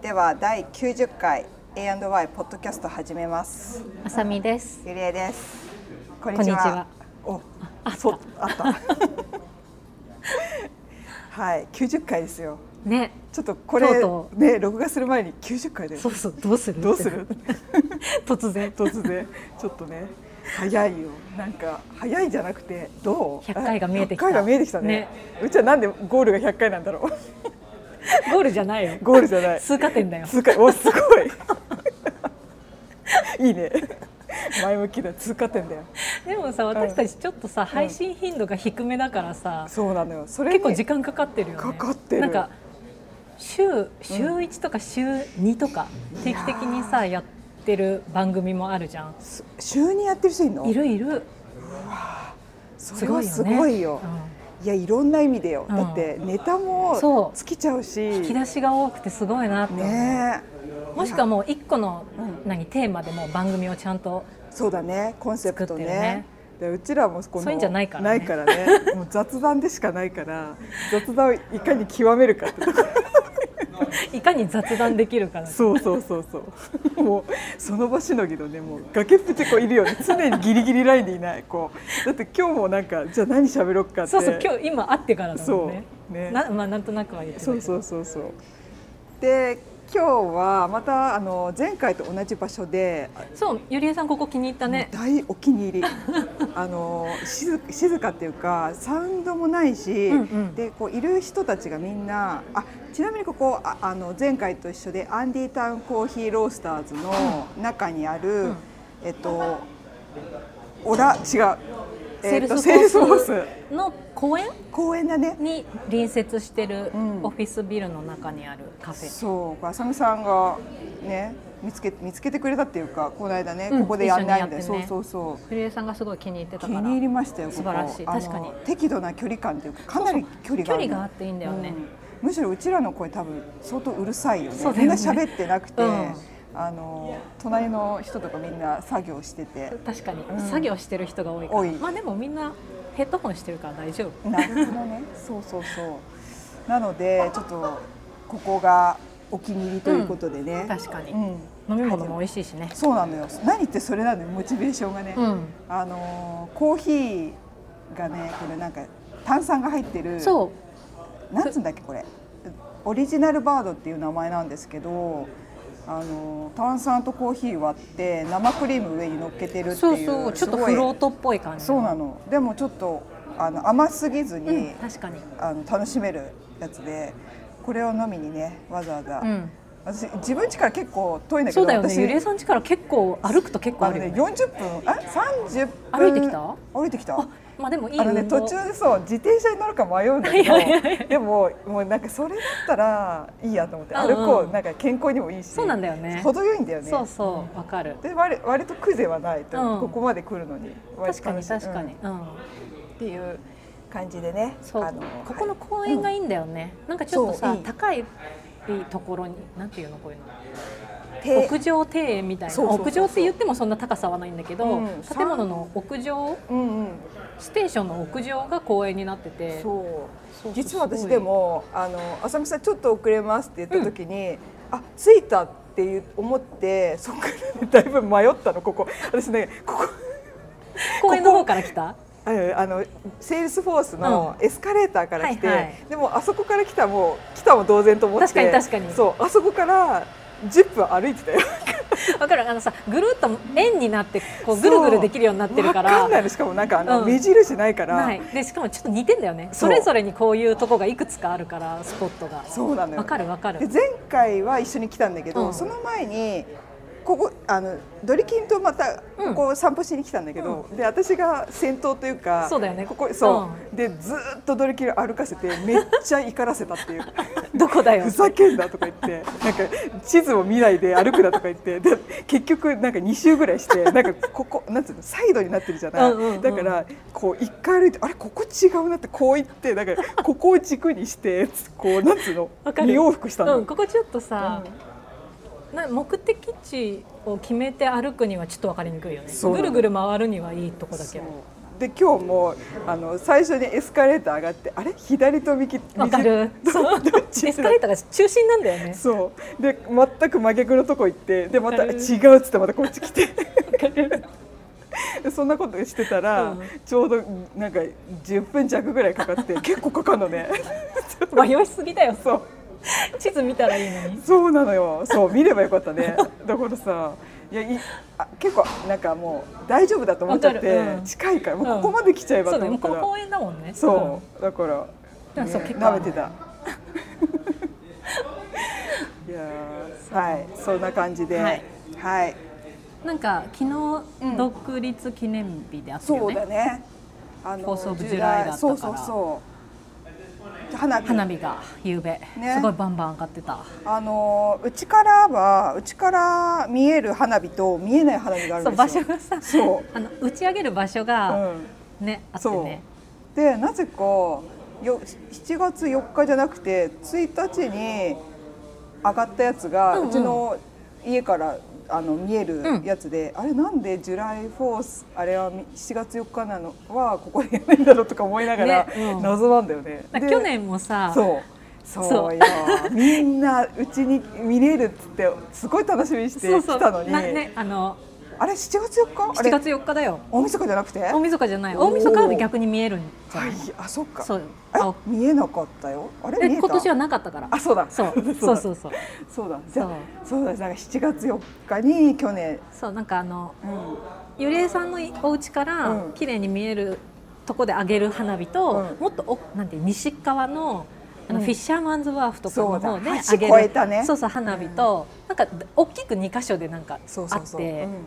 では第90回 A&Y ポッドキャスト始めます。あさみです。ゆりえです。こんにちは。お、そうあった。はい、90回ですよ。ね、ちょっとこれね録画する前に90回でそうそうどうする？どうする？突然。突然ちょっとね早いよ。なんか早いじゃなくてどう？100回が見えてきた100回が見えてきたね。ねうちはなんでゴールが100回なんだろう。ゴールじゃないよ。ゴールじゃない。通過点だよ。通過おすごいいいね前向きだ通過点だよでもさ、私たちちょっとさ、配信頻度が低めだからさ、そうなのよそれに結構時間かかってるよね。かかってるなんか週週一とか週二とか定期的にさやってる番組もあるじゃん。す週にやってる人いるの？いるいる。それはすすごいよね。ごいよ。いやいろんな意味でよ、うん。だってネタもそう。尽きちゃうし。引き出しが多くてすごいなって。ね。もしくはもう一個のうん。何テーマでもう番組をちゃんとそうだね。コンセプトね。でうちらもこのそういうんじゃないからね。ないからね。もう雑談でしかないから雑談をいかに極めるかってとこ。ろ いかに雑談できるかだそうそうそうそう。もうその場しのぎのねもう崖っぷちこういるよね。常にギリギリラインでいないこう。だって今日もなんかじゃあ何喋ろっかって。そうそう今日今会ってからだもんねそうねなまあなんとなくは言ってそうそうそうそう。で今日はまたあの前回と同じ場所で、そうゆりえさんここ気に入ったね。大お気に入り。あの静静かっていうかサウンドもないし、うんうん。でこういる人たちがみんなあちなみにここああの前回と一緒でアンディタウンコーヒーロースターズの中にある、うん。えっとオラ違う、 Salesforce。の公園？公園だね。に隣接してるうん。オフィスビルの中にあるカフェ、そう浅見さんがね見つけ見つけてくれたっていうかこの間ね、うん。ここでやんないんだよ、一緒にやってね。そうそうそう。ゆりえさんがすごい気に入ってたから。気に入りましたよ。素晴らしい。確かに。適度な距離感というかかなり距離が距離があっていいんだよね、うん。むしろうちらの声多分相当うるさいよね。よね。みんな喋ってなくて、うんあの隣の人とかみんな作業してて。確かに、うん作業してる人が多いからまあでもみんなヘッドホンしてるから大丈夫なるほどね。そうそうそう。なのでちょっとここがお気に入りということでね。確かに、うん。飲み物も美味しいしねそうなのよ。何ってそれなのよモチベーションがね。うんあのコーヒーがねこれなんか炭酸が入ってる。そうなんつうんだっけこれオリジナルバードっていう名前なんですけどあの炭酸とコーヒー割って生クリーム上に乗っけてるっていうそうそうちょっとフロートっぽい感じそうなの。でもちょっとあの甘すぎずに、うん、確かに。あの楽しめるやつでこれを飲みにねわざわざ、うん。私自分家から結構遠いんだけどそうだよね。私ゆりえさん家から結構歩くと結構あのね。あるよね40分あ30分歩いてきた？歩いてきた。あまあでもいいあのね途中でそう自転車に乗るか迷うんだけど でももうなんかそれだったらいいやと思って歩こうなんか健康にもいいしそうなんだよね。程よいんだよね。そうそうわかる。で割割と苦ではないと、うん。ここまで来るのに確かに確かに、っていう感じでねそう。あのここのはい公園がいいんだよね、なんかちょっとさ高いところになんていうのこういうの。手屋上庭園みたいな。屋上って言ってもそんな高さはないんだけど、うん。建物の屋上？うんうん。ステーションの屋上が公園になってて。そう。実は私でもあの浅見さんちょっと遅れますって言った時に、あ着いたっていう思ってそこから、ね、だいぶ迷ったのここ。私ねここ。公園の方から来た？あのあの Salesforce のエスカレーターから来て、はいはい。でもあそこから来たもう来たも同然と思って。確かに確かに。そうあそこから10分歩いてたよ。わかる。あのさぐるっと円になってこうぐるぐるできるようになってるから。んないの。しかもなんかあの、うん。目印ないから。でしかもちょっと似てんだよね。それぞれにこういうとこがいくつかあるからスポットが。そうなのよ。わかるわかる。で前回は一緒に来たんだけど、うん。その前にここあのドリキンとまたここ散歩しに来たんだけど、で私が先頭というかそうだよね。ここそう、でずーっとドリキン歩かせてめっちゃ怒らせたっていう どこだよ。ふざけんなとか言ってなんか地図を見ないで歩くなとか言ってで結局なんか2周ぐらいしてなんかここなんつうのサイドになってるじゃない、うんうんうん。だからこう一回歩いてあれここ違うなってこう言ってだからここを軸にしてこうなんつうのわかる。2往復したの。うん、ここちょっとさ、な目的地を決めて歩くにはちょっと分かりにくいよね。ぐるぐる回るにはいいとこだけ。どで今日もあの最初にエスカレーター上がってあれ？左と右？わかる。そう。どっちエスカレーターが中心なんだよね。そう。で全く真逆のとこ行ってでまた違うっつってまたこっち来て。そんなことしてたら、うん。ちょうどなんか10分弱ぐらいかかって結構かかるのね。迷いすぎだよ。そう。地図見たらいいのに。そうなのよ。そう見ればよかったね。だからさいやいあ結構なんかもう大丈夫だと思っちゃって、うん。近いからもううん。ここまで来ちゃえばそうだよと思ったら、もうこの公園だもんね。そう。だから、うね結構。舐めてた。いやーはい。そんな感じで。ははい。い、はい、うんなんか昨うん。日独立記念日であったよそうね、だね。あ Fourth of July だったから。そうそうそう花火。花火が夕べ、ね。すごいバンバン上がってた。あのうちからはうちから見える花火と見えない花火があるんですよ。所がさそう。あの打ち上げる場所がうん。ね、あってね。でなぜかよ7月4日じゃなくて1日に上がったやつが、ううん。ちの家からあの見えるうんやつで、あれなんでジュライフォースあれはみ7月4日なのはここでやらないんだろうとか思いながら、ね。うん。謎なんだよね。で去年もさそう。そう。そうよ。みんなうちに見れるっつってすごい楽しみにしてそうそう。来たのになねあのあれ7月4日？あ7れ月4日だよ。大晦日じゃなくて？大晦日じゃない。大晦日は逆に見えるんじゃはないい、あそっか。そう。えあ見えなかったよ。あれ今年はなかったから。あそうだ。そう。だ。そうそうそう。そうだ。じゃあそう。だ。なんか7月4日に去年。そうなんかあのうん。ゆりえさんのお家からうん。綺麗に見えるとこで上げる花火と、うん。もっとおなんて西側のあのうん。フィッシャーマンズワーフとかの方で上げる。橋越えたね。そうそう花火と、なんか大きく2箇所でなんかそうあってそう。そううん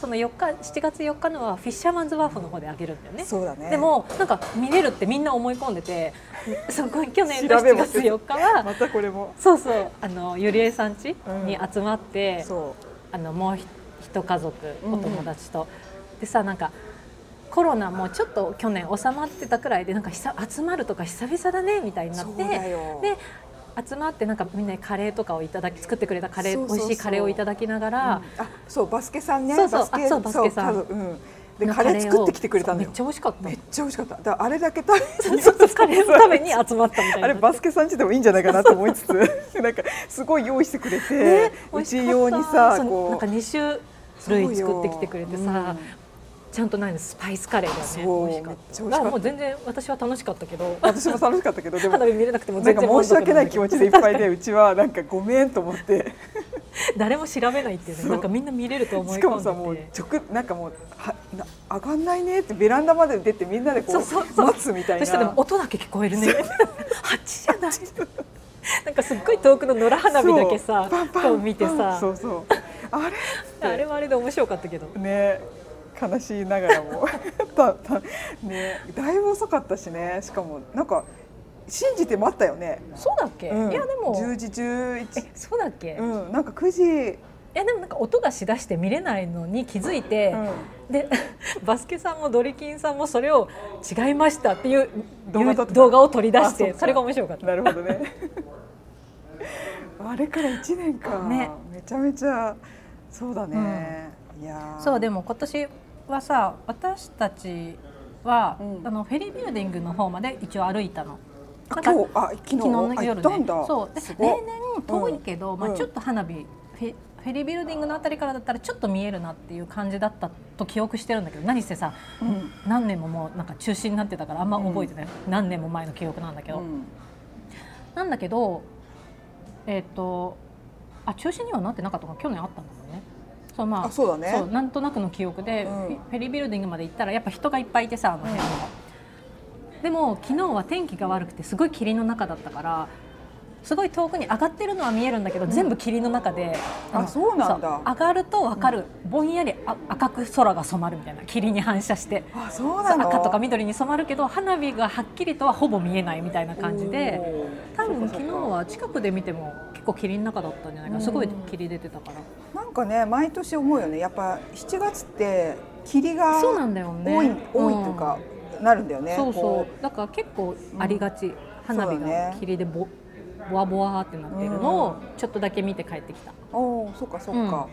その4日7月4日のはフィッシャーマンズワーフの方で上げるんだよね。そうだね。でもなんか見れるってみんな思い込んでて そこ去年の7調べも月4日はまたこれも。そうそうあのゆりえさん家に集まって、そあのもうひ一家族うんお友達と、でさなんかコロナもちょっと去年収まってたくらいでなんか久集まるとか久々だねみたいになってで集まってなんかみんなでカレーとかをいただき作ってくれたカレー美味しいカレーをいただきながう、ら、うん。あそうバスケさんね。そうそう。バスケあそうバスケさん。そううん。でのカレー作ってきてくれたそうめっちゃ美味しかった。めっちゃ美味しかった。だあれだけ食べ そうそうカレーのために集まったみたいな。あれバスケさんちでもいいんじゃないかなと思いつつ。なんかすごい用意してくれて、ねうち用にさこうなんか2種類作ってきてくれてさ、そうよちゃんとないのスパイスカレーだよねそう美味しかった。もう全然私は楽しかったけど。私も楽しかったけどでも花火見れなくても全然か申し訳ない気持ちでいっぱいででうちはなんかごめんと思って。誰も調べないっていうねなんかみんな見れると思いしかも込さもう直なんかもうはな上がんないねってベランダまで出てみんなでこうそうそうそう。待つみたいな。そしたら音だけ聞こえるね。蜂じゃない？なんかすっごい遠くの野良花火だけさそう。パンパン。こう見てさ。そうそう。あれあれはあれで面白かったけど。ね悲しいながらも。たたねだいぶ遅かったしね。しかもなんか信じて待ったよね、そうだっけ、うん、いやでも。10時11えそうだっけ、いうん。なんか9時、やでもなんか音がしだして見れないのに気づいて、うん。で バスケさんもドリキンさんもそれを違いましたっていう動画を取り出してそれが面白かった。なるほどね。あれから1年か、ね。めちゃめちゃそうだね、いやー。そうでも今年はさ私たちは、うん。あのフェリービルディングの方まで一応歩いたの。今日あ昨日のあ夜ねそう。で例年遠いけど、まあ、うん。うんちょっと花火フェフェリービルディングのあたりからだったらちょっと見えるなっていう感じだったと記憶してるんだけど何せさ、うん。何年ももうなんか中止になってたからあんま覚えてない、何年も前の記憶なんだけど、うん。なんだけどえっ、とあ中止にはなってなかったのか。去年あったんだ。そうまああそうだね。そうなんとなくの記憶で、うん。フェリービルディングまで行ったらやっぱ人がいっぱいいてさあの辺も、でも昨日は天気が悪くてすごい霧の中だったからすごい遠くに上がってるのは見えるんだけど、全部霧の中であのそうなんだ。上がると分かる、ぼんやりあ赤く空が染まるみたいな霧に反射して。あそうなの？赤とか緑に染まるけど花火がはっきりとはほぼ見えないみたいな感じで多分昨日は近くで見ても結構霧の中だったんじゃないかな。すごい霧出てたからかね毎年思うよね。やっぱ7月って霧がそうなんだよね。多い多いというか、なるんだよね。そうこそう。だから結構ありがち、花火が霧でぼボワボワってなってるのをちょっとだけ見て帰ってきた。おおそうかそうか、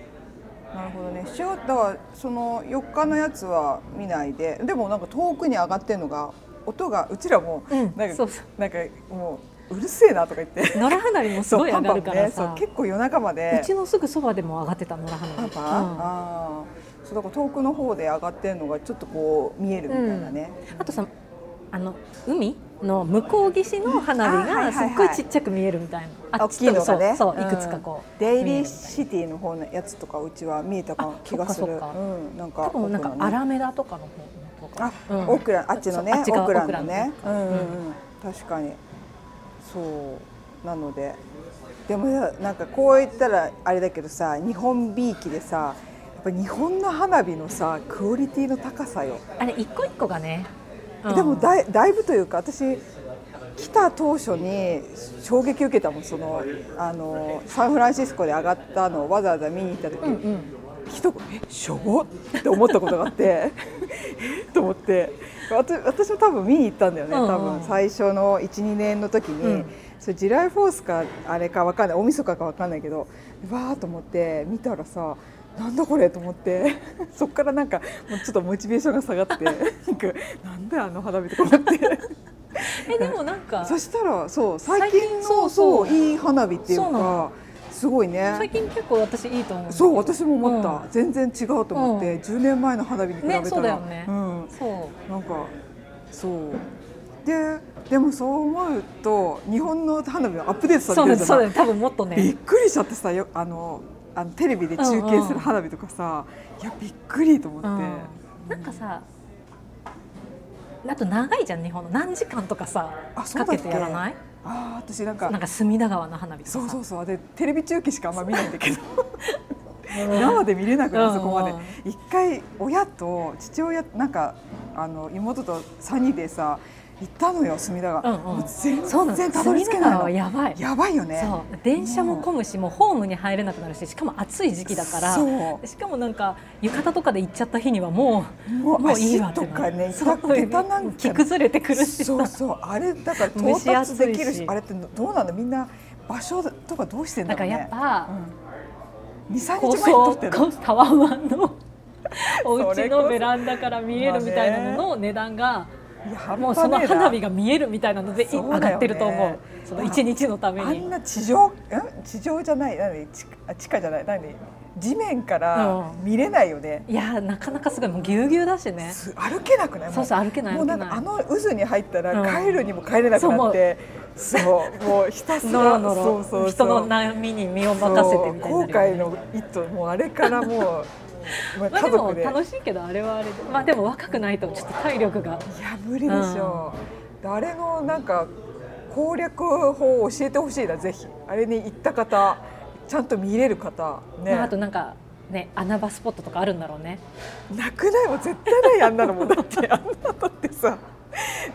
なるほどね。しようだからその4日のやつは見ないで、でもなんか遠くに上がってるのが音がうちらもうん。なんか、そうそう。なんかもううるせえなとか言って。野良花火もすごい上がるからさ、結構夜中まで。うちのすぐそばでも上がってた野良花火、パパ、ああ、そうだから遠くの方で上がってるのがちょっとこう見えるみたいなね。うん。あとさあの海の向こう岸の花火がすっごいちっちゃく見えるみたいな、あ大きいのがね。そういくつかこう、デイリーシティの方のやつとかうちは見えたかあ気がする。うん、なんか多分なんかアラメダとかの方とかあ、うんオクラあっちのね。オクラのね。うんうんうん、うん。確かにそうなので。でもなんかこう言ったらあれだけどさ日本びいきでさやっぱ日本の花火のさクオリティの高さよ、あれ一個一個がね、うん。でもだいだいぶというか私来た当初に衝撃受けたもんそのあのサンフランシスコで上がったのをわざわざ見に行った時、うんうん。一言えしょぼ？って思ったことがあって。え と思って私私も多分見に行ったんだよね、うんうん。多分最初の12年の時に、うん。それジライフォースかあれかわかんない大晦日かわかんないけどわーと思って見たらさなんだこれと思って そっからなんかもうちょっとモチベーションが下がって なんかなんだよあの花火とか思って。えでもなんかそしたらそう最近のそうそう。いい花火っていうかすごいね。最近結構私いいと思う。そう私も思った、うん。全然違うと思って、うん。10年前の花火に比べたら、ねそうだよね。うん、そう。なんかそう。ででもそう思うと日本の花火はアップデートされてるじゃそうだね。多分もっとびっねくりしちゃってさよあのあのテレビで中継する花火とかさ、いやびっくりと思って、うん。なんかさあと長いじゃん日本の。何時間とかさかあそうだっけ？けてやらない？ああ私なんかなんか隅田川の花火とかさ。そうそうそうでテレビ中継しかあんま見ないんだけど。生で見れなくなるそこまで。一回親と父親なんかあの妹と3人でさ行ったのよ隅田川、うんうん。全然たどり着けないの。やばい。やばいよね。電車も混むしもうホームに入れなくなるししかも暑い時期だからそう。しかもなんか浴衣とかで行っちゃった日にはももううもういいわとかねそう。下下手なんか着崩れてくるしさ。そうそうあれだから蒸到達できるしあれってどうなのみんな場所とかどうしてんだろうね。だからやっぱうん、23高日前に撮って層るタワマンの お家のベランダから見えるみたいなのの値段がいや半もうその花火が見えるみたいなのでね。上がってると思う。その一日のためあんに。な地上ん？地上じゃない。何？地あ地下じゃない。何？地面からうん。見れないよね、いやなかなかすごいもうぎゅうぎゅうだしね。す歩けなくない？もそうそう歩けないもうなんかあの渦に入ったらうん。帰るにも帰れなくなって、そうもうひたすらそうそう人の波に身を任せてみたいなね。後悔の一途もうあれからもうまあでも家族で,、楽しいけどあれはあれで。まあでも若くないとちょっと体力が。いや無理でしょう、あれのなんか攻略法を教えてほしいなぜひ。あれに行った方ちゃんと見れる方ね、まああとなんかね穴場スポットとかあるんだろうね。なくない？もん絶対ないあんなのもんだってあんなのってさ。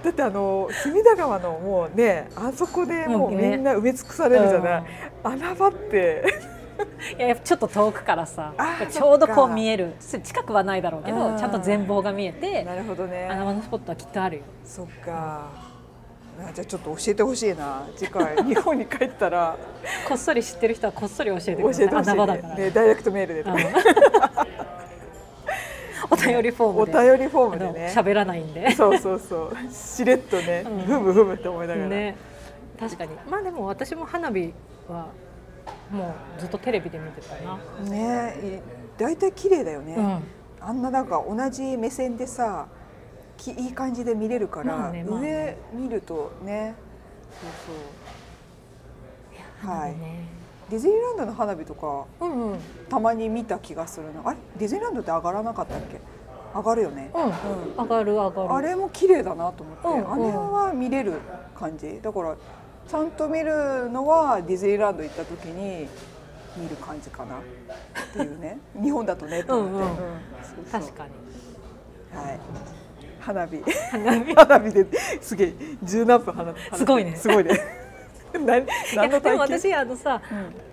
だってあの隅田川のもうねあそこでもううんね。みんな埋め尽くされるじゃない、穴場って いやちょっと遠くからさちょうどこう見える。近くはないだろうけうん。どちゃんと全貌が見えてなるほどね。穴場のスポットはきっとあるよ。そっか。あじゃあちょっと教えてほしいな。次回 日本に帰ったら。こっそり知ってる人はこっそり教えてく教ださいえてほしいね。穴場だから。ねダイレクトメールで お便りフォーおムで。便りフォームでね。喋らないんで。そうそうそう。しれっとね、うん。ふむふむって思いながら、ね、確かに。まあでも私も花火はもうずっとテレビで見てたな。ねい大体綺麗だよね、うん。あんななんか同じ目線でさきいい感じで見れるから、まあねまあね。上見るとね。そうそう。はい、ね。ディズニーランドの花火とかうんうん。たまに見た気がするな。あれ？ディズニーランドって上がらなかったっけ？上がるよね、うん。上がる上がる。あれも綺麗だなと思って、うんうん。あれは見れる感じ。だからちゃんと見るのはディズニーランド行った時に見る感じかなっていうね 日本だとねと思って、う確かに。はい。花火。花火 花火ですげえ十何分花火。すごいねすごいね。何い何やでも？私あのさうん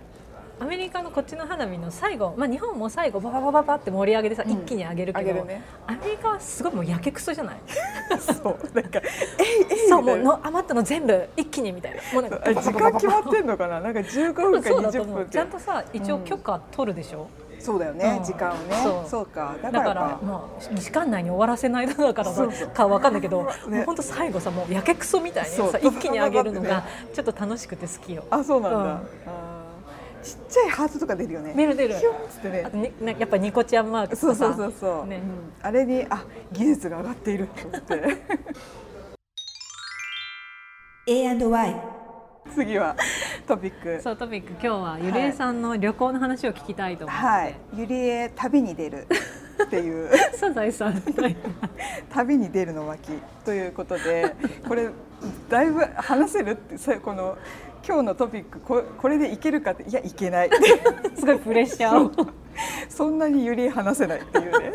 アメリカのこっちの花火の最後、まあ、日本も最後バババババって盛り上げてさ、うん。一気に上げるけどねアメリカはすごいもうやけくそじゃない？そうなんか えいえいそうもうの余ったの全部一気にみたいな。もうなんかあ時間決まってんのかな？なんか15分か20そうだと思う分ちゃんとさ一応許可取るでしょ、そうだよね、うん時間をねそうかだだからからかもう時間内に終わらせないだからかわかんないけど、本当最後さもうやけくそみたいにさ一気に上げるのがパちょっと楽しくて好きよ。あそうなんだ、うんちっちゃいハートとか出るよね。出る出る。ヒュンっつってね。あとになやっぱニコちゃんマークそうそうそうそう、ね。うんあれにあ技術が上がっていると思って。A&Y 次はトピック。そうトピック。今日はゆりえさんの旅行の話を聞きたいと思って、はい。ゆりえ旅に出るっていう。サザエさんみたいな旅に出るの巻ということでこれだいぶ話せるってさこの今日のトピックここれでいけるかっていやいけない。すごいプレッシャー。をそんなにゆりえ話せないっていうね。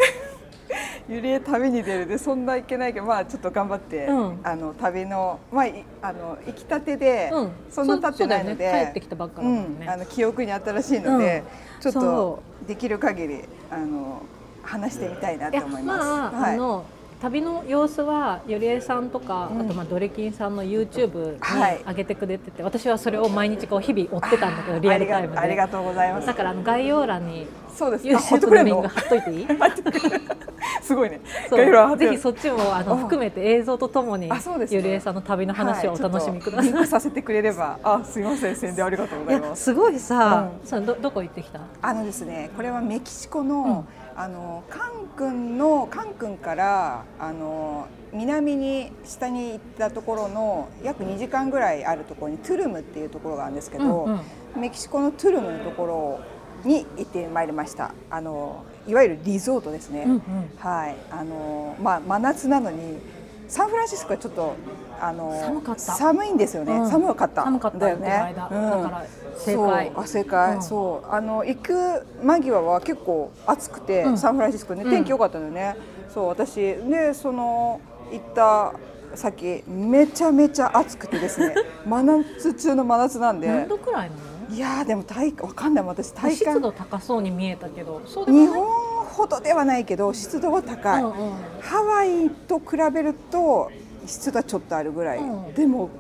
ゆりえ旅に出るでそんないけないけどまあちょっと頑張って、うん。あの旅のまあいあの行きたてで、うん。そんな経ってないので、ね。帰ってきたばっかだもんね。うん。あの記憶に新しいので、うん。ちょっとそできる限りあの話してみたいなと思います。まあ、はい。あの旅の様子はゆりえさんとか、うん。あとまあドレキンさんの YouTube にはい。上げてくれてて、私はそれを毎日こう日々追ってたんだけどリアルタイムで。ありがとうございます。だからあの概要欄に YouTube ののリンク貼っといていい？すごいね。ぜひそっちもあのあ含めて映像とともにね。ゆりえさんの旅の話をお楽しみください。はいさせてくれれば、あ、すみません、宣伝ありがとうございます。すごいさ、うそうどどこ行ってきた？あのですね、これはメキシコの、あのカン君のカン君からあの南に下に行ったところの約2時間ぐらいあるところにトゥルムっていうところがあるんですけど、うんうんメキシコのトゥルムのところに行ってまいりました。あのいわゆるリゾートですね。うんうんはい、あのまあ真夏なのにサンフランシスコはちょっとあの寒かった。寒いんですよね。うん。寒かった。寒かっただよね。うん。だから正解。そう。あ正解、うん。そう。あの行く間際は結構暑くて、うん。サンフランシスコね。うん。天気良かったのよね。そう私でその行った先めちゃめちゃ暑くてですね。真夏中の真夏なんで。何度くらいなの？いやーでも体わかんない。私体感。湿度高そうに見えたけど。日本ほどではないけど湿度は高い、うんうん。ハワイと比べると湿度はちょっとあるぐらい、うん。でも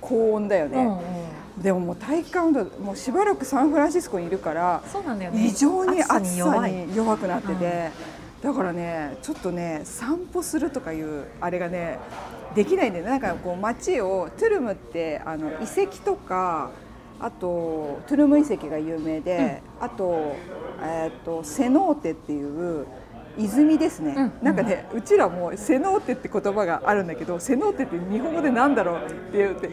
高温だよね、うんうん。でももう体感温度もうしばらくサンフランシスコにいるからそうなんだよね。異常に暑さに弱くなってて、だからねちょっとね散歩するとかいうあれがねできないんだよね。なんかこう街をトゥルムってあの遺跡とかあとトゥルム遺跡が有名で、あと,、えー、とセノーテっていう泉ですね、うん。なんかねうちらもセノーテって言葉があるんだけどセノーテって日本語でなんだろうって言って。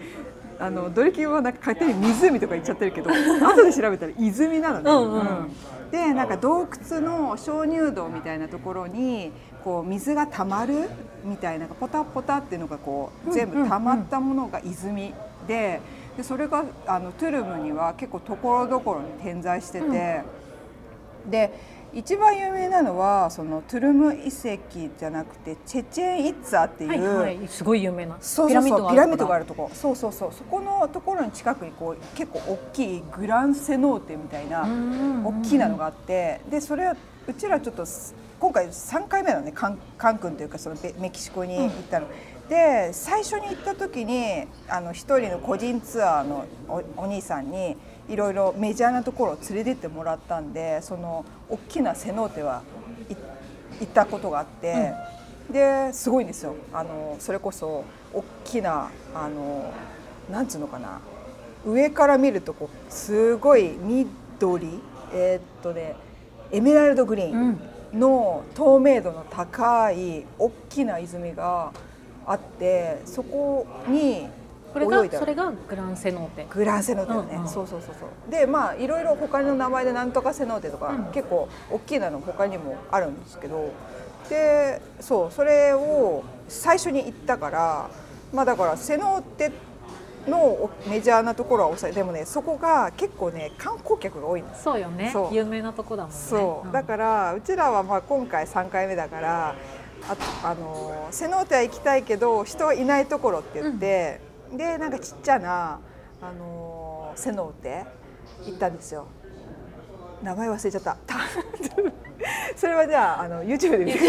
あのドリキンはなんか勝手に湖とか言っちゃってるけど 後で調べたら泉なのね。うんうん。でなんか洞窟の鍾乳洞みたいなところにこう水が溜まるみたいなポタポタっていうのがこう全部溜まったものが泉ででそれがあのトゥルムには結構ところどころに点在してて、で一番有名なのはそのトゥルム遺跡じゃなくてチェチェンイッツァっていう、はいはい、すごい有名な。そうそうそうピラミッドがあるるとこ。そうそうそう。そこのところに近くにこう結構大きいグランセノーテみたいな大きなのがあってでそれはうちらちょっとす今回3回目なのね。カンカン君というかそのベメキシコに行ったの。で最初に行った時にあの一人の個人ツアーのおお兄さんにいろいろメジャーなところを連れてってもらったんでその大きなセノーテはい行ったことがあって、ですごいんですよ。あのそれこそ大きなあのなんつうのかな上から見るとこうすごい緑えーっとねエメラルドグリーンの透明度の高い大きな泉があってそこにこれがそれがグランセノーテ。グランセノーテだね、うんうん。そうそうそうそう。でまあいろいろ他の名前でなんとかセノーテとか、うん。結構大きなの他にもあるんですけど。でそうそれを最初に行ったからまあだからセノーテのメジャーなところは抑えでもねそこが結構ね観光客が多いんですそうよね。有名なとこだもんね。そう、ん。だからうちらはまあ今回3回目だからああのセノーテは行きたいけど人はいないところって言って、でなんかちっちゃなあのセノーテ行ったんですよ。名前忘れちゃった。た それはじゃああの YouTube で見て。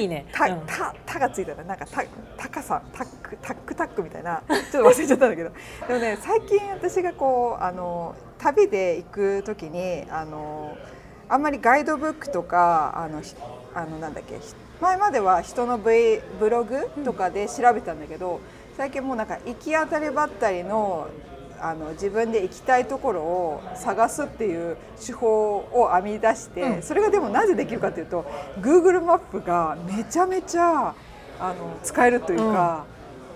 いいね。たうん。たたがついたらなんかた高さタックタックタックみたいな。ちょっと忘れちゃったんだけど。でもね最近私がこうあの旅で行く時にあのあんまりガイドブックとかあのひあのなんだっけひ前までは人の v ブログとかで調べたんだけど、最近もうなんか行き当たりばったりのあの自分で行きたいところを探すっていう手法を編み出して、うん。それがでもなぜできるかというと Google マップがめちゃめちゃあの使えるというか、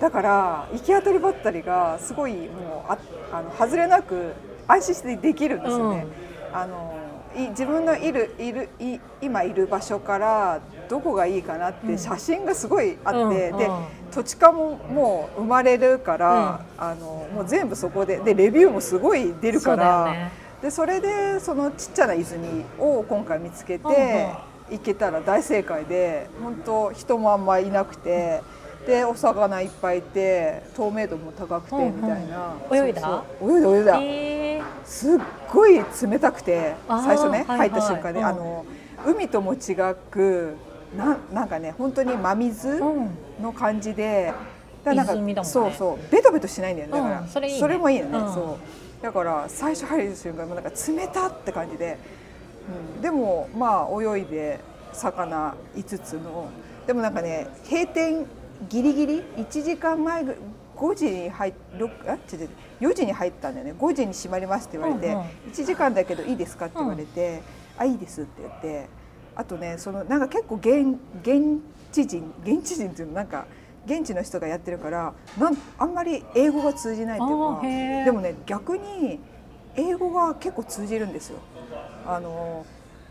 だから行き当たりばったりがすごいもうああの外れなく安心してできるんですよね。あのい自分のいるいるい今いる場所からどこがいいかなって写真がすごいあって、うんでうん。土地勘ももう生まれるから、あのもう全部そこででレビューもすごい出るからよね。でそれでそのちっちゃな泉を今回見つけて、うんうん。行けたら大正解で本当人もあんまいなくて。でお魚いっぱいいて透明度も高くてうんうん。みたいな、泳いだ？泳いだ泳いだ、え。ーすっごい冷たくて最初ね、はいはい。入った瞬間で、うん。あの海とも違くななんかね本当に真水うん。の感じで、だからなんかね。そうそう。ベトベトしないんだよねだから、うんそれいいね。もいいよね、うん。そう。だから最初入る瞬間もうなんか冷たって感じで、うん、でもまあ泳いで魚5つの。でもなんかね閉店ギリギリ？1時間前ぐ5時に入っあ違う違う。4時に入ったんだよね。5時に閉まりますって言われて、うんうん。1時間だけどいいですかって言われて、あいいですって言ってあとねそのなんか結構現現地人現地人っていうのなんか現地の人がやってるからなんあんまり英語が通じないっていうかでもね逆に英語が結構通じるんですよ。あの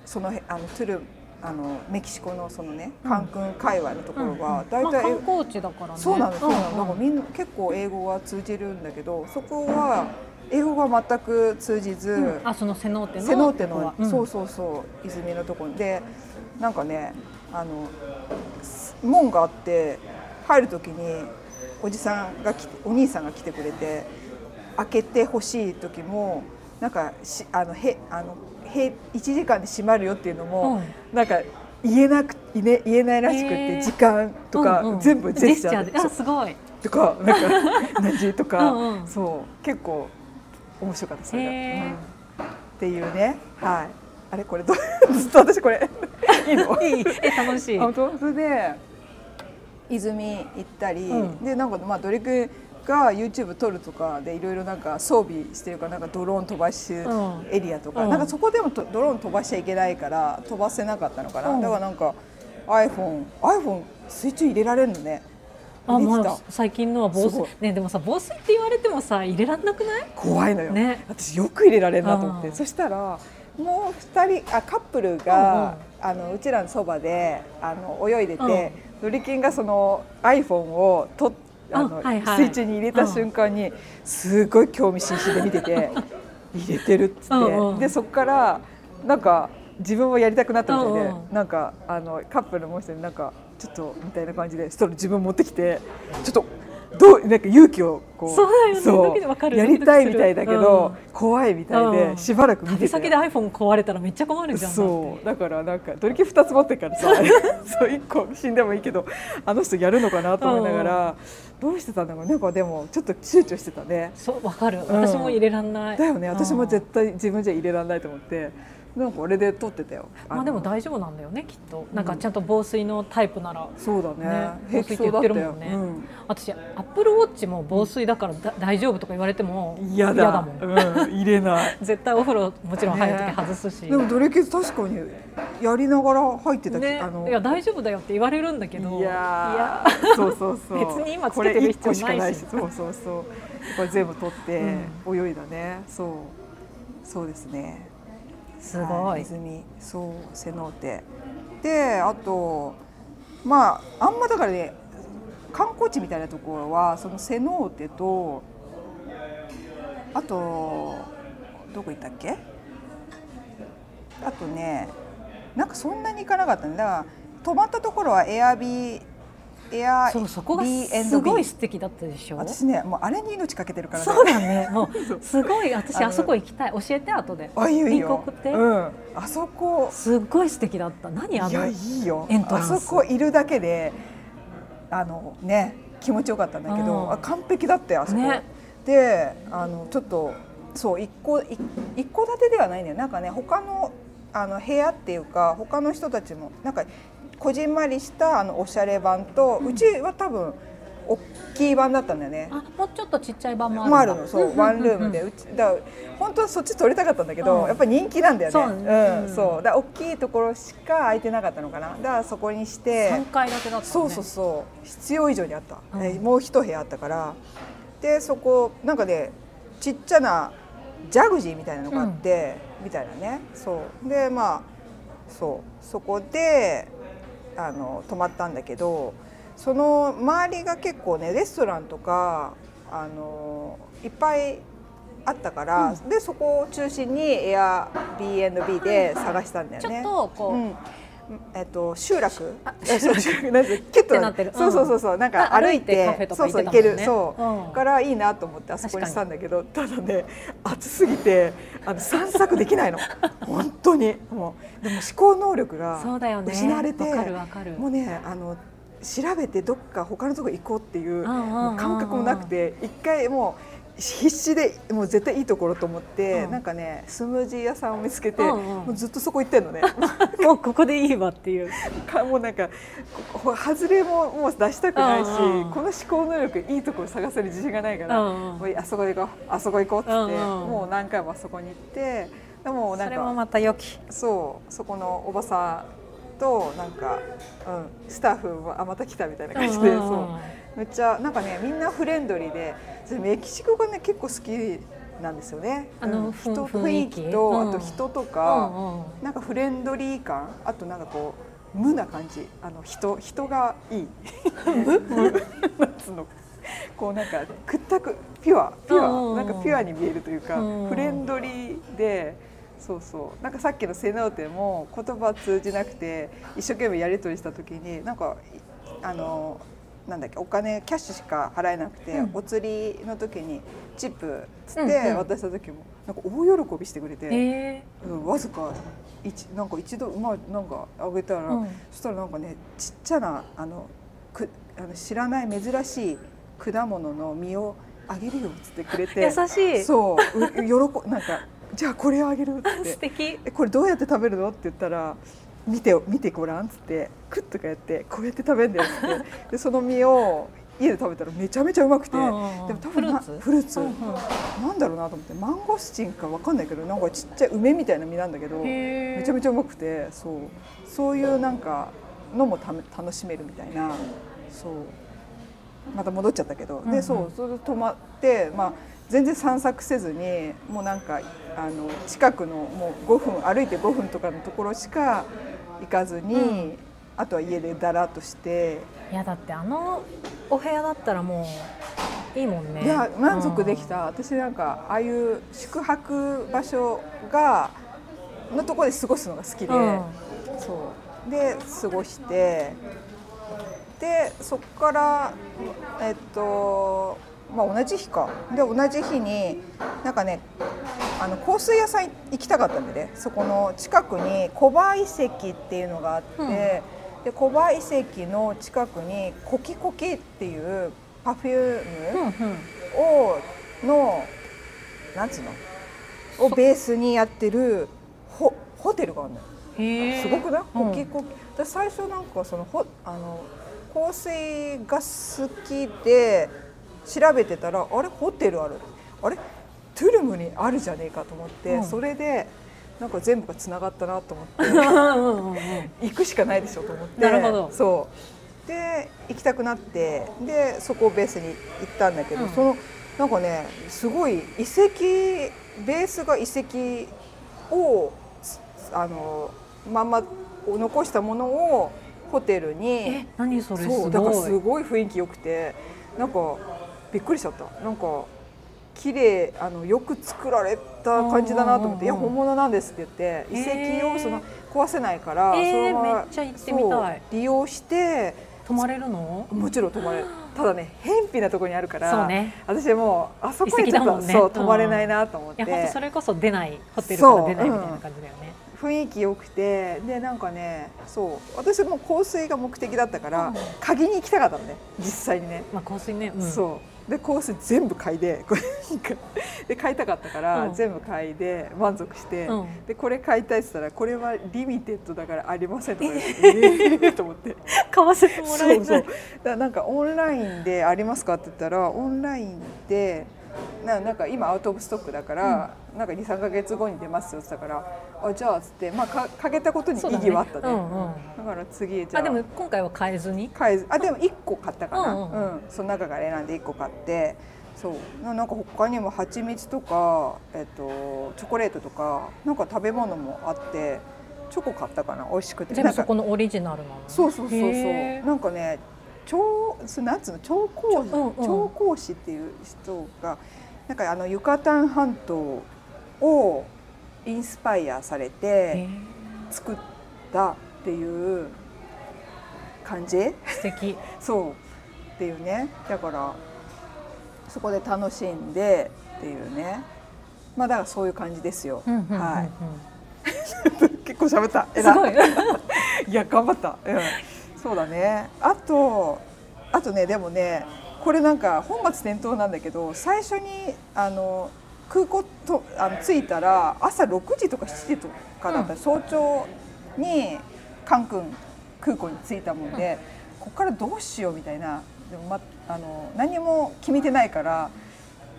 そのへあのトゥルあのメキシコのそのねカンクン界隈のところが大まあ、体、観光地だからね。そうなのそうなの、んだからみんな結構英語が通じるんだけどそこは英語が全く通じず、うん。あそのセノーテの？セノーテのうん。そうそうそう泉のところでなんかねあのす門があって入る時におじさんが来てお兄さんが来てくれて開けてほしい時もなんかしあのへあのへ1時間で閉まるよっていうのも、なんか言えなく言え言えないらしくて、時間とか、うんうん。全部ジェスチャーで。すごい。とかなんか何時とか。うんうん。そう。結構面白かったそれが、へー。うん。っていうね。はい。あれこれど ずっと私これ。いいの？いいえ楽しい。本当？それで泉行ったり、うん。でなんかまあドリクが YouTube 撮るとかでいろいろなんか装備してるからなんかドローン飛ばしん。エリアとか、うん。なんかそこでもとドローン飛ばしちゃいけないから飛ばせなかったのかな、うん。だからなんか iPhone iPhone 水中入れられるのねあまあ最近のは防水。ねでもさ防水って言われてもさ入れらんなくない？怖いのよ、ね。私よく入れられるなと思って。うんそしたらもう2人あカップルが、あのうちらのそばであの泳いでて、ドリキンがその iPhone をとっあの、あはいはい。水中に入れた瞬間に、すごい興味津々で見てて 入れてるっつって、うんうん。でそこからなんか自分もやりたくなったみたいで、うんうん。なんかあのカップルのもう一人になんかちょっとみたいな感じでストロー自分持ってきてちょっとどうなんか勇気をこうそうね。やりたいみたいだけど、うん。怖いみたいで、うん。しばらく見て先で iPhone 壊れたらめっちゃ困るじゃん。そう。だからなんかドリキ2つ持ってるからさ そう1個死んでもいいけどあの人やるのかなと思いながら、どうしてたんだろう。なんかでもちょっと躊躇してたね。そうわかる。私も入れらんない、だよね。私も絶対対自分じゃ入れられないと思って。なんかあれで撮ってたよ。まあでもの大丈夫なんだよねきっと。なんかちゃんと防水のタイプなら。そうだね。ね平気言ってるもんね。うん私アップルウォッチも防水だからだ大丈夫とか言われても嫌だ。もん。うん、入れない。絶対お風呂もちろん入る時外すし、でもドリキ確かに。やりながら入ってたけど、ね。あのいや大丈夫だよって言われるんだけど。いやーそうそうそう。別に今つけてる必要ないし。そうそうそう。これ全部取って泳いだね、そう。そうですねすごはい。泉そうセノーテ。であとまああんまだからね観光地みたいなところはそのセノーテとあとどこ行ったっけ？あとねなんかそんなに行かなかったね。だから泊まったところはエアビーエアそうそこがすごい素敵だったでしょ？私ねもうあれに命かけてるからね。そうだね。も そう。うすごい私あそこ行きたい。教えて後で。あいいよ。いいよ送って、うん、あそこ。すっごい素敵だった。何あのいやいいよ。あそこいるだけであのね気持ちよかったんだけど、うん。あ完璧だってあそこ、ね。であのちょっとそう一戸一一戸建てではないんだよ。なんかね他のあの部屋っていうか他の人たちもなんかこじんまりしたあのおしゃれ版と、うちは多分大きい版だったんだよね。あもうちょっとちっちゃい版もあるのそう、んんんワンルームで。うちだ本当はそっち撮りたかったんだけど、うん。やっぱり人気なんだよね。そうね。ん、そう。だ大きいところしか空いてなかったのかな。だからそこにして三階建てだったそうそうそう。必要以上にあった、うん。えもう一部屋あったから。でそこなんかねちっちゃなジャグジーみたいなのがあって、みたいなね。そう。でまあそう。そこであの泊まったんだけどその周りが結構ねレストランとかあのいっぱいあったから、でそこを中心に Airbnb で探したんだよちょね。っとこう、うんえっと集落。えそう集落。なんてキュッとなってる。そうそうそうそう。なんかあ歩いてそうそう行ける。そう、うん。からいいなと思ってあそこにしたんだけどただね暑すぎてあの散策できないの。本当に。もうでも思考能力が失われてもうねあの調べてどっか他のとこ行こうっていう感覚もなくて一回もう必死でもう絶対いいところと思って、うん。なんかねスムージー屋さんを見つけて、うんうん。もうずっとそこ行ってんのね。もうここでいいわっていう。かもうなんか外れももう出したくないし、うんうん。この思考能力いいところ探せる自信がないから、うんうん。もうあそこ行こうあそこ行こうっつって、うんうんもう何回もあそこに行ってでもなんかそれもまた良き。そうそこのおばさんとなんか、うん、スタッフもあまた来たみたいな感じで、うんうんうん。そうめっちゃなんかねみんなフレンドリーでメキシコがね結構好きなんですよね。あのうん人雰囲気？と、あと人とうか。んうん。なんかフレンドリー感あとなんかこう無な感じ。あの人人がいい。無？こうなんかくったくピュア。ピュア。なんかピュアに見えるというかうん。フレンドリーでそうそう。なんかさっきのセノーテも言葉通じなくて一生懸命やり取りした時になんかいあのなんだっけお金キャッシュしか払えなくて、うん。お釣りの時にチップつっうんてうん。渡した時もなんか大喜びしてくれて。え。うん、わずか一なんか一度まあなんかあげたら、うん。そしたらなんかねちっちゃなあのくあの知らない珍しい果物の実をあげるよっつってくれて 優しい。そうう喜なんかじゃあこれあげるっつっ 素て敵。えこれどうやって食べるの？って言ったら見て見てごらんっつってクッとかやってこうやって食べるんだよっつって。でその実を家で食べたらめちゃめちゃうまくて、うんうんうん。でも多分なフルーツ？フルーツ、うんうん。なんだろうなと思って。マンゴスチンかわかんないけどなんかちっちゃい梅みたいな実なんだけどめちゃめちゃうまくて。そう。そういうなんかのもため楽しめるみたいな。そう。また戻っちゃったけど、うんうん。でそうそれで泊まってまあ全然散策せずにもうなんかあの近くのもう5分歩いて5分とかのところしか行かずに、うん。あとは家でだらっとして、いやだってあのお部屋だったらもういいもんね。いや満足できた、私なんかああいう宿泊場所がのところで過ごすのが好きで、うん。そう。で過ごして。でそこからえっとまあ同じ日か。で同じ日になんかねあの香水屋さん行きたかったんでねそこの近くに小葉遺跡っていうのがあって、うん。で小葉遺跡の近くにコキコキっていうパフューム、うんうん。をのなんつうの？をベースにやってるホホテルがあるのよ。すごくない、うん。コキコキ。私最初なんかそのほあの香水が好きで調べてたらあれ？ホテルある？あれ？トゥルムにあるじゃねえかと思って、うん。それでなんか全部がつながったなと思って行くしかないでしょと思って。なるほど。そう。で行きたくなってでそこをベースに行ったんだけど、うん。そのなんかねすごい遺跡ベースが遺跡をすあのまんま残したものをホテルにえ何それすごい。そうだからすごい雰囲気良くてなんかびっくりしちゃった。なんか綺麗あのよく作られた感じだなと思って「いや本物なんです」って言って遺跡をその壊せないから、えーそのままめっちゃ行ってみたい。そう利用して泊まれるの？もちろん泊まれる。ただね偏僻なところにあるからそうね。私もうあそこにちょっと、そう泊まれないなと思って、それこそ出ないホテルから出ないみたいな感じだよね、雰囲気良くてでなんかねそう私も香水が目的だったから、うん。鍵に行きたかったのね実際にね、まあ香水ね、うん。そうで香水全部嗅いでこれなんかで買いたかったから、うん。全部嗅いで満足して、うん。でこれ買いたいって言ったらこれはリミテッドだからありませんとか言ってええと思って。買わせてもらえない。そうそう。だなんかオンラインでありますかって言ったらオンラインでななんか今アウト・オブ・ストックだから、なんか23か月後に出ますよって言ったからあじゃあっつって、まあ、かかけたことに意義はあったね。うんうん。だから次じゃああでも今回は変えずに？買えずあでも1個買ったかな、ううんん。うん。その中から選んで1個買ってそう。ななんか他にも蜂蜜とか、えっと、チョコレートとかなんか食べ物もあってチョコ買ったかな。美味しくて。全部そこのオリジナルなの？そうそうそうそう。なんかね超そなんつうの調香師、うんうん。調香師っていう人がなんかあのユカタン半島をインスパイアされへてー作ったっていう感じ？素敵。そうっていうね。だからそこで楽しんでっていうね。まあだからそういう感じですよ、うんうんうんうん。はい。結構喋った。すごい。いや頑張った、うん、そうだね。あとあとねでもねこれなんか本末転倒なんだけど最初にあの空港とあの着いたら朝6時とか7時とかだった、うん。早朝にカン君空港に着いたもんで、ここからどうしようみたいな。でも、ま、あの何も決めてないから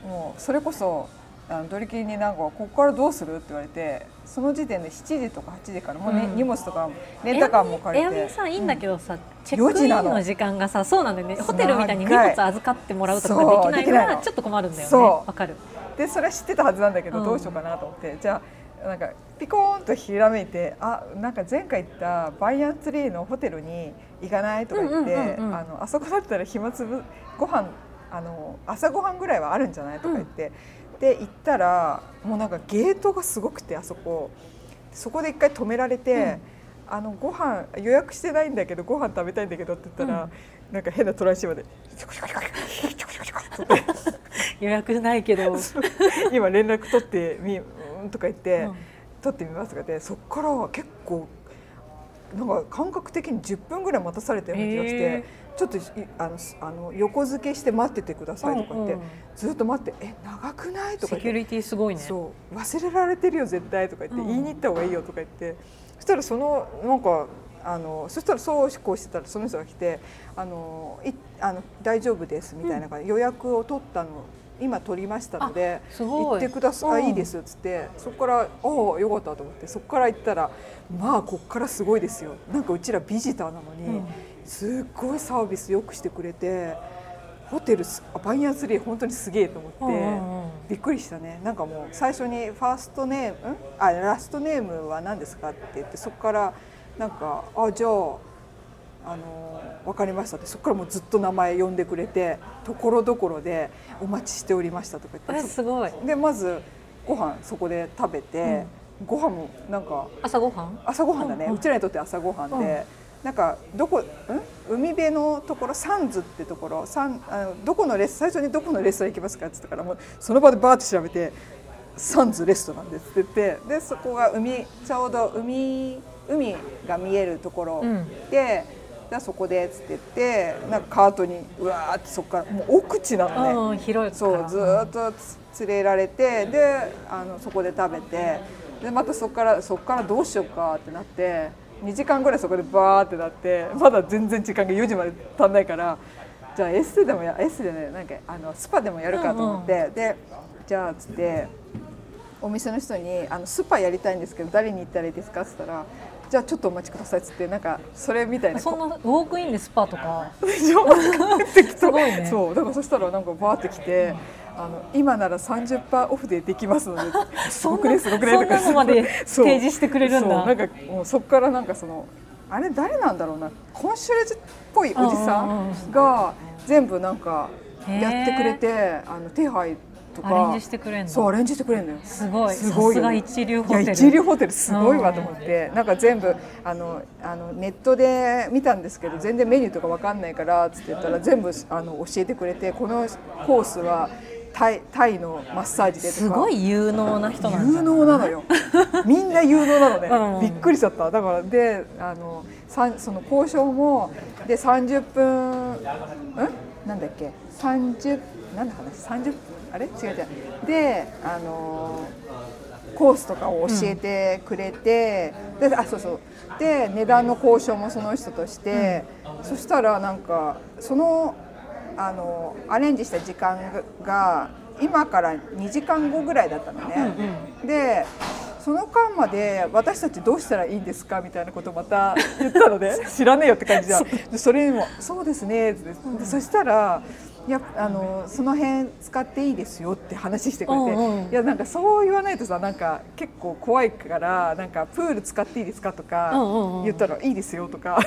もうそれこそあのドリキンになんか「ここからどうする?」って言われてその時点で7時とか8時からもう、ねうん。荷物とかレンタカーも借りて。エアビーさんいいんだけどさ、チェ4ックインの。の時間がさそうなんだよね。ホテルみたいに荷物預かってもらうとかできないのできないの。はちょっと困るんだよね。わかる。でそれは知ってたはずなんだけど、うん。どうしようかなと思って。じゃあなんかピコーンとひらめいてあなんか前回行ったバイアンツリーのホテルに行かない？とか言って、うんうんうんうん。あのあそこだったら暇つぶご飯あの朝ごはんぐらいはあるんじゃない？とか言って、で行ったらもうなんかゲートがすごくてあそこ。そこで一回止められて。あのご飯予約してないんだけどご飯食べたいんだけどって言ったら、うん。なんか変なトランシーバーで 予約ないけど、今連絡取ってみうんとか言って、うん。取ってみますとかでそこから結構なんか感覚的に10分ぐらい待たされたような気がして。へちょっといあのすあの横付けして待っててくださいとか言って、うんうん。ずっと待って「え長くない?」とか言って。セキュリティすごいね。そう。忘れられてるよ絶対とか言って、うん。言いに行った方がいいよとか言って。そしたらそのなんかあのそしたらそうこうしてたらその人が来て「あのいあの大丈夫です」みたいな感じ。で、予約を取ったの今取りましたので。すごい。行ってください、うん。いいですっつって。そこから「おおよかった」と思って。そこから行ったらまあこっからすごいですよ。なんかうちらビジターなのに、うんすっごいサービスよくしてくれてホテルバイアンツリー本当にすげえと思って、うんうんうん。びっくりしたね。なんかもう最初にファーストネームん？あラストネームは何ですかって言ってそこからなんか「あじゃああの分かりました」ってそこからもうずっと名前呼んでくれてところどころで「お待ちしておりました」とか言ってえすごい。でまずご飯そこで食べて、ご飯もなんか朝ごはん？朝ごはんだね、ううんちらにとって朝ごはんで、なんかどこん？海辺のところサンズってところ。サンあのどこのレス最初にどこのレストラン行きますかって言ったからもうその場でバーって調べてサンズレストランですって言ってでそこが海ちょうど海海が見えるところ。うん。で、じゃあそこでっつって言ってなんかカートにうわーってそこからもう奥地なのね。うん広いかそうらずーっとつ連れられてであのそこで食べてでまたそこからそこからどうしようかってなって2時間ぐらいそこでバーってなってまだ全然時間が4時まで足んないからじゃあエステでもやエステでねなんかあのスパでもやるかと思って、でじゃあっつってお店の人にあのスパやりたいんですけど誰に行ったらいいですかっつったらじゃあちょっとお待ちくださいっつってなんかそれみたいな。そんなウォークインでスパとか。すごいね。そうだからそしたらなんかバーってきてあの今なら30%オフでできますのです そんなごくねすごくねとかそんまで提示してくれるんだ。なんかもうそこからなんかそのあれ誰なんだろうなコンシェルジュっぽいおじさうんが全部なんかやってくれてあの手配とかアレンジしてくれんの？そうアレンジしてくれるのよ。すごい。すごいよ。さすが一流ホテル。いや一流ホテルすごいわと思って、なんか全部あのあのネットで見たんですけど全然メニューとかわかんないからつって言ったら全部あの教えてくれてこのコースはタイタイのマッサージでとか。すごい有能な人なんじ有能なのよ。みんな有能なのね、うん。びっくりしちゃった。だからであのその交渉もで30分んなんだっけ？30なんだ話30分あれ？違う違う。であのコースとかを教えてくれて、であそうそう。で値段の交渉もその人として、そしたらなんかそのあのアレンジした時間が今から2時間後ぐらいだったのね。でその間まで私たちどうしたらいいんですか？みたいなことをまた言ったので 知らねえよって感じじゃん。でそれにも「そうですね」ってでそしたらいやあのその辺使っていいですよって話してくれて、うんうん。いやなんかそう言わないとさなんか結構怖いからなんかプール使っていいですかとか言ったらいいですよとか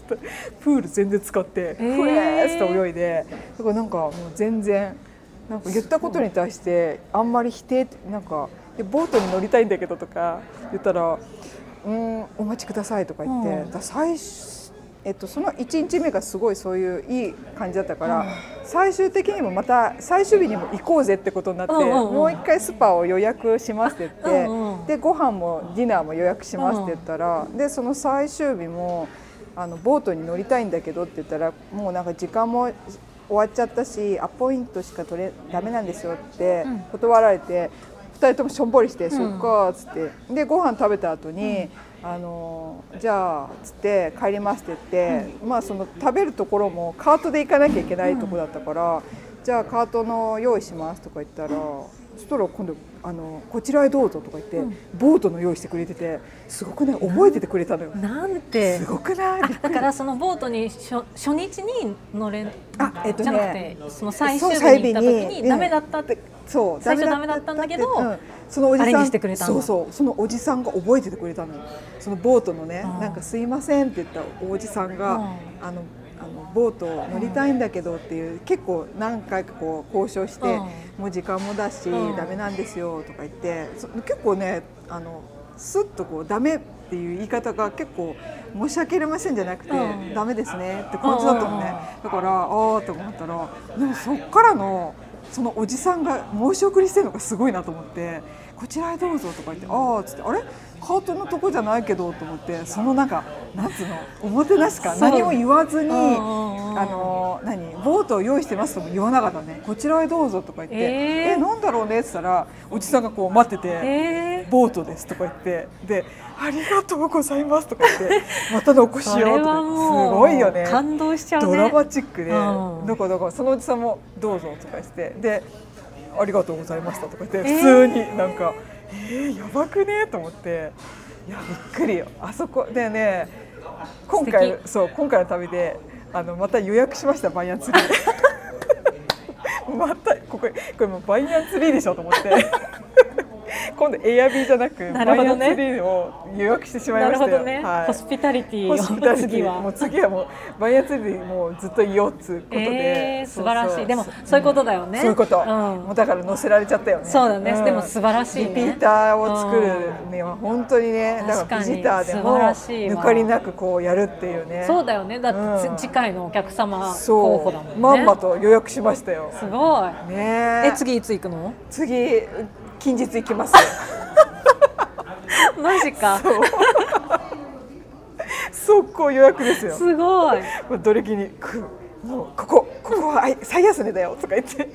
プール全然使ってふえーって泳いでだからなんかもう全然なんか言ったことに対してあんまり否定なんかでボートに乗りたいんだけどとか言ったら「うんお待ちください」とか言って、うん。最初えっと、その1日目がすごいそういういい感じだったから、最終的にもまた最終日にも行こうぜってことになって、うんうんうん。もう一回スパを予約しますって言って、うんうんでご飯もディナーも予約しますって言ったら、でその最終日もあのボートに乗りたいんだけどって言ったらもうなんか時間も終わっちゃったしアポイントしか取れダメなんですよって断られて、2人ともしょんぼりして「そっか」っつって。でご飯食べた後に、あのじゃあっつって帰りますって言って、まあその食べるところもカートで行かなきゃいけないとこだったから、じゃあカートの用意しますとか言ったらそしたら今度あのこちらへどうぞとか言って、ボートの用意してくれててすごくね覚えててくれたのよ。なんて。すごくない？あだからそのボートに初初日に乗れあえっとね。じゃなくてその最終日に行った時にうん。ダメだったってそう最初ダメだったんだけどうん。そのおじさんそうそう。そのおじさんが覚えててくれたのよ。そのボートのねなんか「すいません」って言ったおじさんがうん「あのあのボート乗りたいんだけど」っていう結構何回かこう交渉してうん。もう時間もだしうん。ダメなんですよとか言ってそ結構ねあのスッとこうダメっていう言い方が結構申し訳ありませんじゃなくて、うん。ダメですねって感じだったのね、うん。だからああと思ったらでもそっからのそのおじさんが申し送りしてるのがすごいなと思って「こちらへどうぞ」とか言って「ああ」っつって「あれ？カートのとこじゃないけど」と思ってそのなんかなんつうのおもてなしか何も言わずにあの何ボートを用意してますとも言わなかったね「こちらへどうぞ」とか言って「えなんだろうね」っつったらおじさんがこう待ってて。えボートですとか言ってでありがとうございますとか言って また残しそれようとかすごいよね。感動しちゃうね。ドラマチックで、うん。だからだからそのおじさんもどうぞとか言ってでありがとうございましたとか言ってえー。普通になんかえー、やばくねと思って。いやびっくりよ。あそこ。でね今回そう今回の旅であのまた予約しましたバイアンツリー。またこここれもうバイアンツリーでしょと思って 今度エアビーじゃなくなるほどね。ツリーを予約してしまいなましたよ。ね、はい。ホスピタリティを。次は。もう次はもうバイアンツリーもうずっといようっつうことで、えー素晴らしい。でもそういうことだよね。そういうこと、うん。もうだから乗せられちゃったよね。そうだね。ん。でも素晴らしいね。リピーターを作るには本当にねだ確からにビジターで素も晴らしいわ。抜かりなくこうやるっていうね。そうだよね。だって、うん。次回のお客様候そう。補だもんね。まんまと予約しましたよ。すごい。ね。え次いつ行くの？次近日行きます。よ マジか。速攻予約ですよ。すごい。もうどれきにくもうここここは最安値だよとか言って。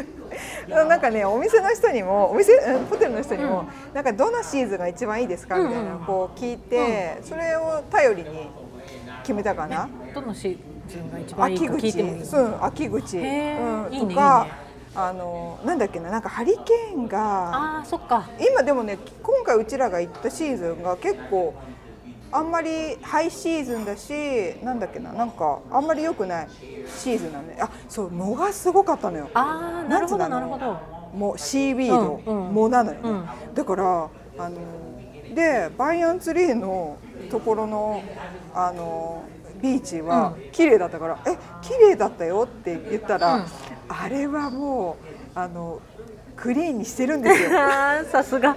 なんかねお店の人にもお店うんホテルの人にも、なんかどのシーズンが一番いいですかみたいな、うんこう聞いて、それを頼りに決めたかな、どのシーズンが一番いい秋か聞い口てもいい。そう秋口、うん、いいねとかいいねあのなんだっけななんかハリケーンがあーそっか。今でもね今回うちらが行ったシーズンが結構あんまりハイシーズンだしなんだっけななんかあんまり良くないシーズンなんであそう藻がすごかったのよ。ああなるほどなるほど。もうシーウィード、うんうん。藻なのよね、うん。だからあのでバイアンツリーのところのあのビーチは綺麗だったから「え綺麗だったよ」って言ったら、うんあれはもあのクリーンにしてるんですよ。さすが。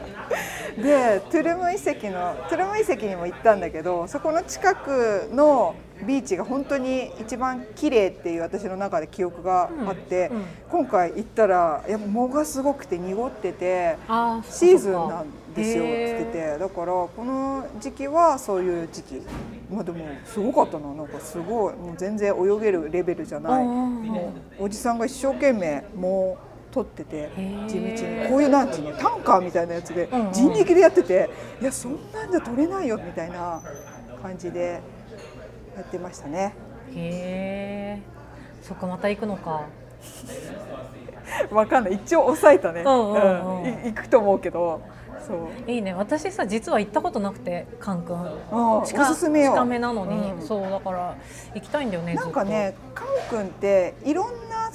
でトゥルム遺跡のトゥルム遺跡にも行ったんだけどそこの近くのビーチが本当に一番綺麗っていう私の中で記憶があって、うんうん。今回行ったらやっぱ藻がすごくて濁っててあシーズンなんですよっててて。だからこの時期はそういう時期。まあでもすごかったな。なんかすごい。もう全然泳げるレベルじゃない。もうおじさんが一生懸命藻を取っててー。地道に。こういうなんていうのタンカーみたいなやつで人力でやってていやそんなんじゃ取れないよみたいな感じでやってましたね。へえそっかまた行くのか。わかんない。一応抑えたね、うんうんうん。うん。い行くと思うけどそう。いいね。私さ実は行ったことなくてカン君。おすすめよ。近めなのに、うん。そうだから行きたいんだよねなんかねカン君っていろんな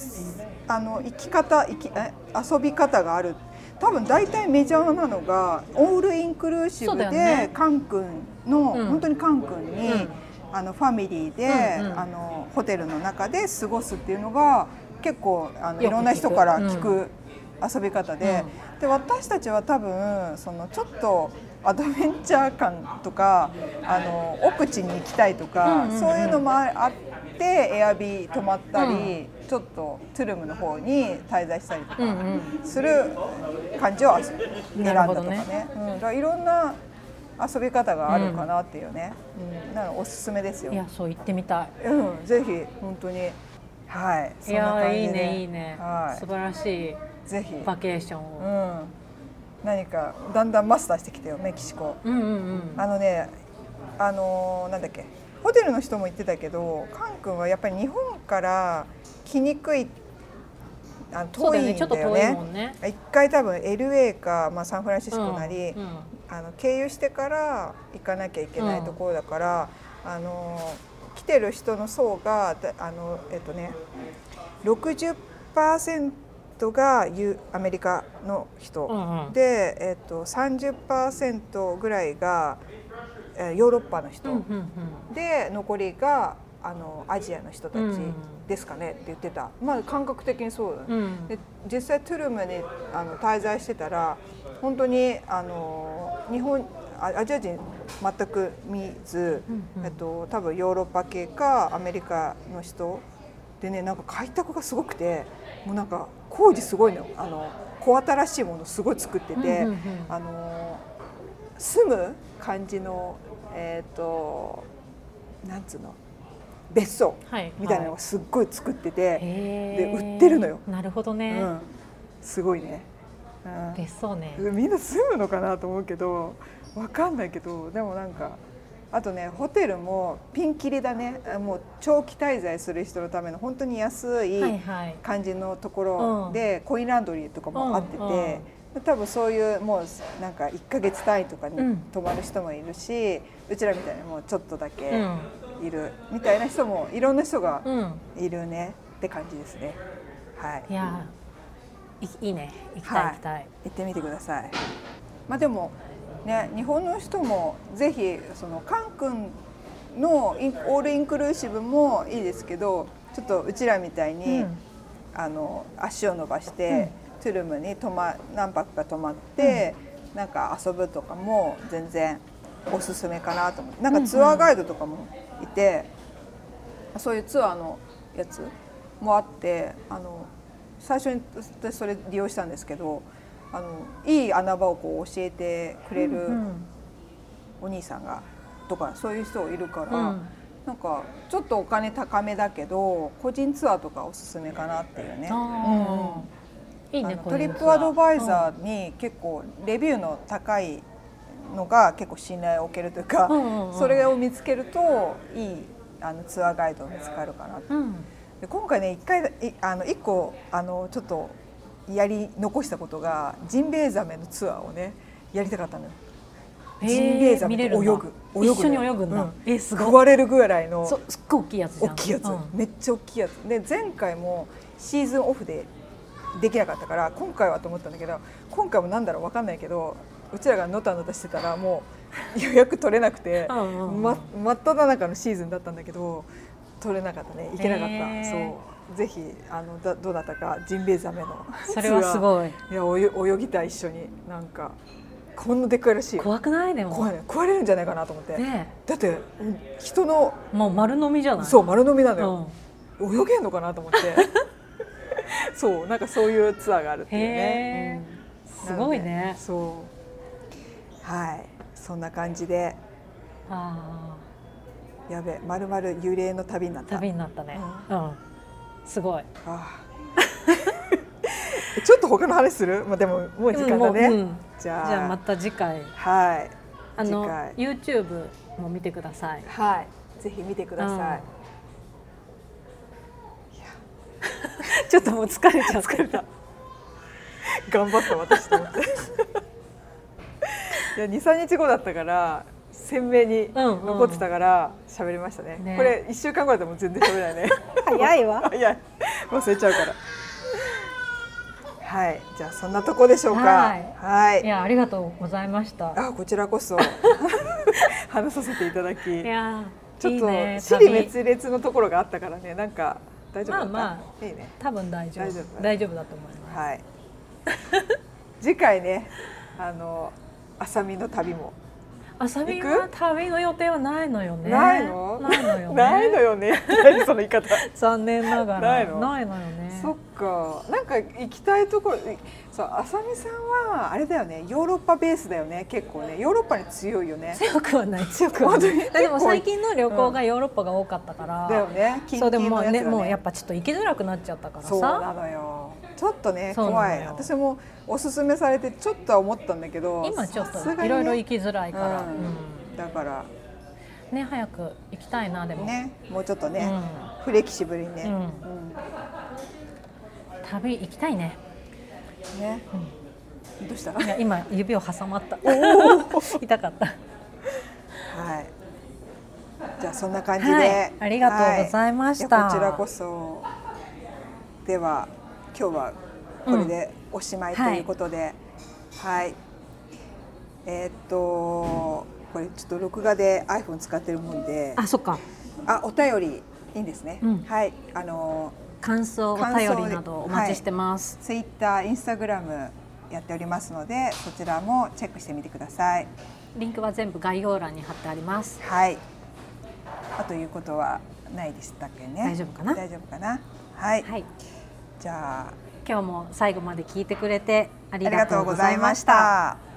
あの生き方生きえ遊び方がある。多分大体メジャーなのがオールインクルーシブで、ね。カン君の、うん。本当にカン君に、うん。あのファミリーで、うんうん。あのホテルの中で過ごすっていうのが結構あのいろんな人から聞うく遊び方で,、で私たちは多分そのちょっとアドベンチャー感とかあの奥地に行きたいとか、そういうのもあってエアビー泊まったり、ちょっとトゥルムの方に滞在したりとかする感じを選んだとかね。ねうん、だからいろんな遊び方があるかなっていうね、うん。なのおすすめですよ。い。やそう行ってみたい。うん、ぜひ本当に。はい。そいやいいねいいね、はい。素晴らしいぜひ、バケーションうを、ん、何かだんだんマスターしてきてよメキシコ。うん、うんうん。あのね、あのーなんだっけ、ホテルの人も言ってたけど、カン君はやっぱり日本から来にくい。あの遠いんだよね。ちょっと遠いねね。一回多分 LA か、まあ、サンフランシスコなり、うんうん。あの経由してから行かなきゃいけないところだから、あの来てる人の層がだあのえっとね60%がユアメリカの人、うんうん。で、えっと、30%ぐらいが、えーヨーロッパの人、うんうんうん。で残りがあのアジアの人たちうん。ですかねって言ってた、まあ感覚的にそうだね。うん。で実際トゥルムにあの滞在してたら本当にあの日本あアジア人全く見ず、うんうん。えっと、多分ヨーロッパ系かアメリカの人でねなんか開拓がすごくてもうなんか工事すごいのあの小新しいものすごい作ってて、うんうんうん。あの住む感じのえっ、となんつうの別荘はいみたいなのをすっごい作ってて、へでー売ってるのよ。なるほどね、うん、すごいね、うん。別荘ね。みんな住むのかなと思うけどわかんないけどでもなんかあとねホテルもピンキリだね。もう長期滞在する人のための本当に安はいいはい。感じのところで、コインランドリーとかもあってて、うんうん。多分そういうもうなんか1ヶ月単位とかにうん。泊まる人もいるし、うちらみたいにもうちょっとだけうん。いるみたいな人もいろんな人がうん。いるね。って感じですね。はい。いやいいいね。行きたいはい。行きたい、行ってみてください。まあでもね日本の人もぜひそのカン君のオールインクルーシブもいいですけどちょっとうちらみたいに、うん。あの足を伸ばして、トゥルムに泊ま何泊か泊まって、なんか遊ぶとかも全然おすすめかなと思って。なんかツアーガイドとかもいて、そういうツアーのやつもあってあの最初に私それ利用したんですけどあのいい穴場をこう教えてくれるうんお兄さんがとかそういう人いるから、うん。なんかちょっとお金高めだけど個人ツアーとかおすすめかなっていうね。あー。いいあねのトリップアドバイザーに結構レビューの高いのが結構信頼を受けるというか、うんうんうんそれを見つけるといいあのツアーガイド見つかるかなとうんうん。で今回ね一回いあの一個あのちょっとやり残したことがジンベエザメのツアーをねやりたかったのよ。ジンベエザメと泳ぐ。泳ぐ一緒に泳ぐんだ。うん。えすごい。食われるぐらいの。そすっごい大きいやつじゃん。大きいやつ、うん。めっちゃ大きいやつ。で前回もシーズンオフでできなかったから今回はと思ったんだけど今回もなんだろう分かんないけどうちらがのたのたしてたらもう予約取れなくて、うんま真っ只中のシーズンだったんだけど取れなかったね。行けなかった、そうぜひあのだどなたかジンベエザメの それはすごい。いや泳ぎたい一緒になんかこんなでっかいらしいよ。怖くない？でも。怖いね。食われるんじゃないかなと思って、ねだってうん人のもう丸飲みじゃない？そう丸飲みなのうよ、泳げんのかなと思って。そうなんかそういうツアーがあるっていうね。へ、ーすごいね。そう。はい。そんな感じで。あやべまるまる幽霊の旅になっーた。旅になったね。うんすごい。ちょっと他の話する、まあ、でももう時間だね、もううん。じゃあ。じゃあまた次回。はい。あの次回。YouTube も見てください。はい。ぜひ見てください、ちょっともう疲れちゃ疲れた。頑張った私と思って。いや23日後だったから鮮明にうんうん。残ってたから喋りましたね,、ね。これ1週間後だともう全然喋れないね。早いわ。早い。忘れちゃうから。はい。じゃあそんなとこでしょうか。はい。はい。いやありがとうございました。あこちらこそ。話させていただき。いやちょっといいね。私利旅。滅裂のところがあったからね。なんか大丈夫だった、まあまいいね。多分大丈夫。大丈夫大丈夫だと思います。はい。次回ねあの浅見の旅もあさみ行は旅の予定はないのよね。ないの？ないのよね。ないのよね。何その言い方。残念ながら。ないの？ないのよね。そっか。なんか行きたいところそう浅見さんはあれだよね。ヨーロッパベースだよね。結構ね。ヨーロッパに強いよね。強くはない。強くはない。でも最近の旅行がヨーロッパが多かったから、だよね。近そうでもねもうやっぱちょっと行きづらくなっちゃったからそうなさのよちょっとね怖い。私もおすすめされてちょっとは思ったんだけど今ちょっといろいろ行きづらいから、だから。ね早く行きたいなでも、ねもうちょっとね、うフレキシブルにね、旅行きたいね。ね、どうした？いや今指を挟まった。痛かった。はい。じゃあそんな感じで、はい。ありがとうございました。こちらこそ。では今日はこれでおしまいということで、はい。えーっとこれちょっと録画で iPhone 使ってるもんで、あそっかあお便りいいんですね。うんはい。あの感想お便りなどお待ちしてます、Twitter、Instagram やっておりますので、そちらもチェックしてみてください。リンクは全部概要欄に貼ってありますはい。あということはないでしたっけね。大丈夫かな？大丈夫かな？はい。はいじゃあ今日も最後まで聞いてくれてありがとうござざいました。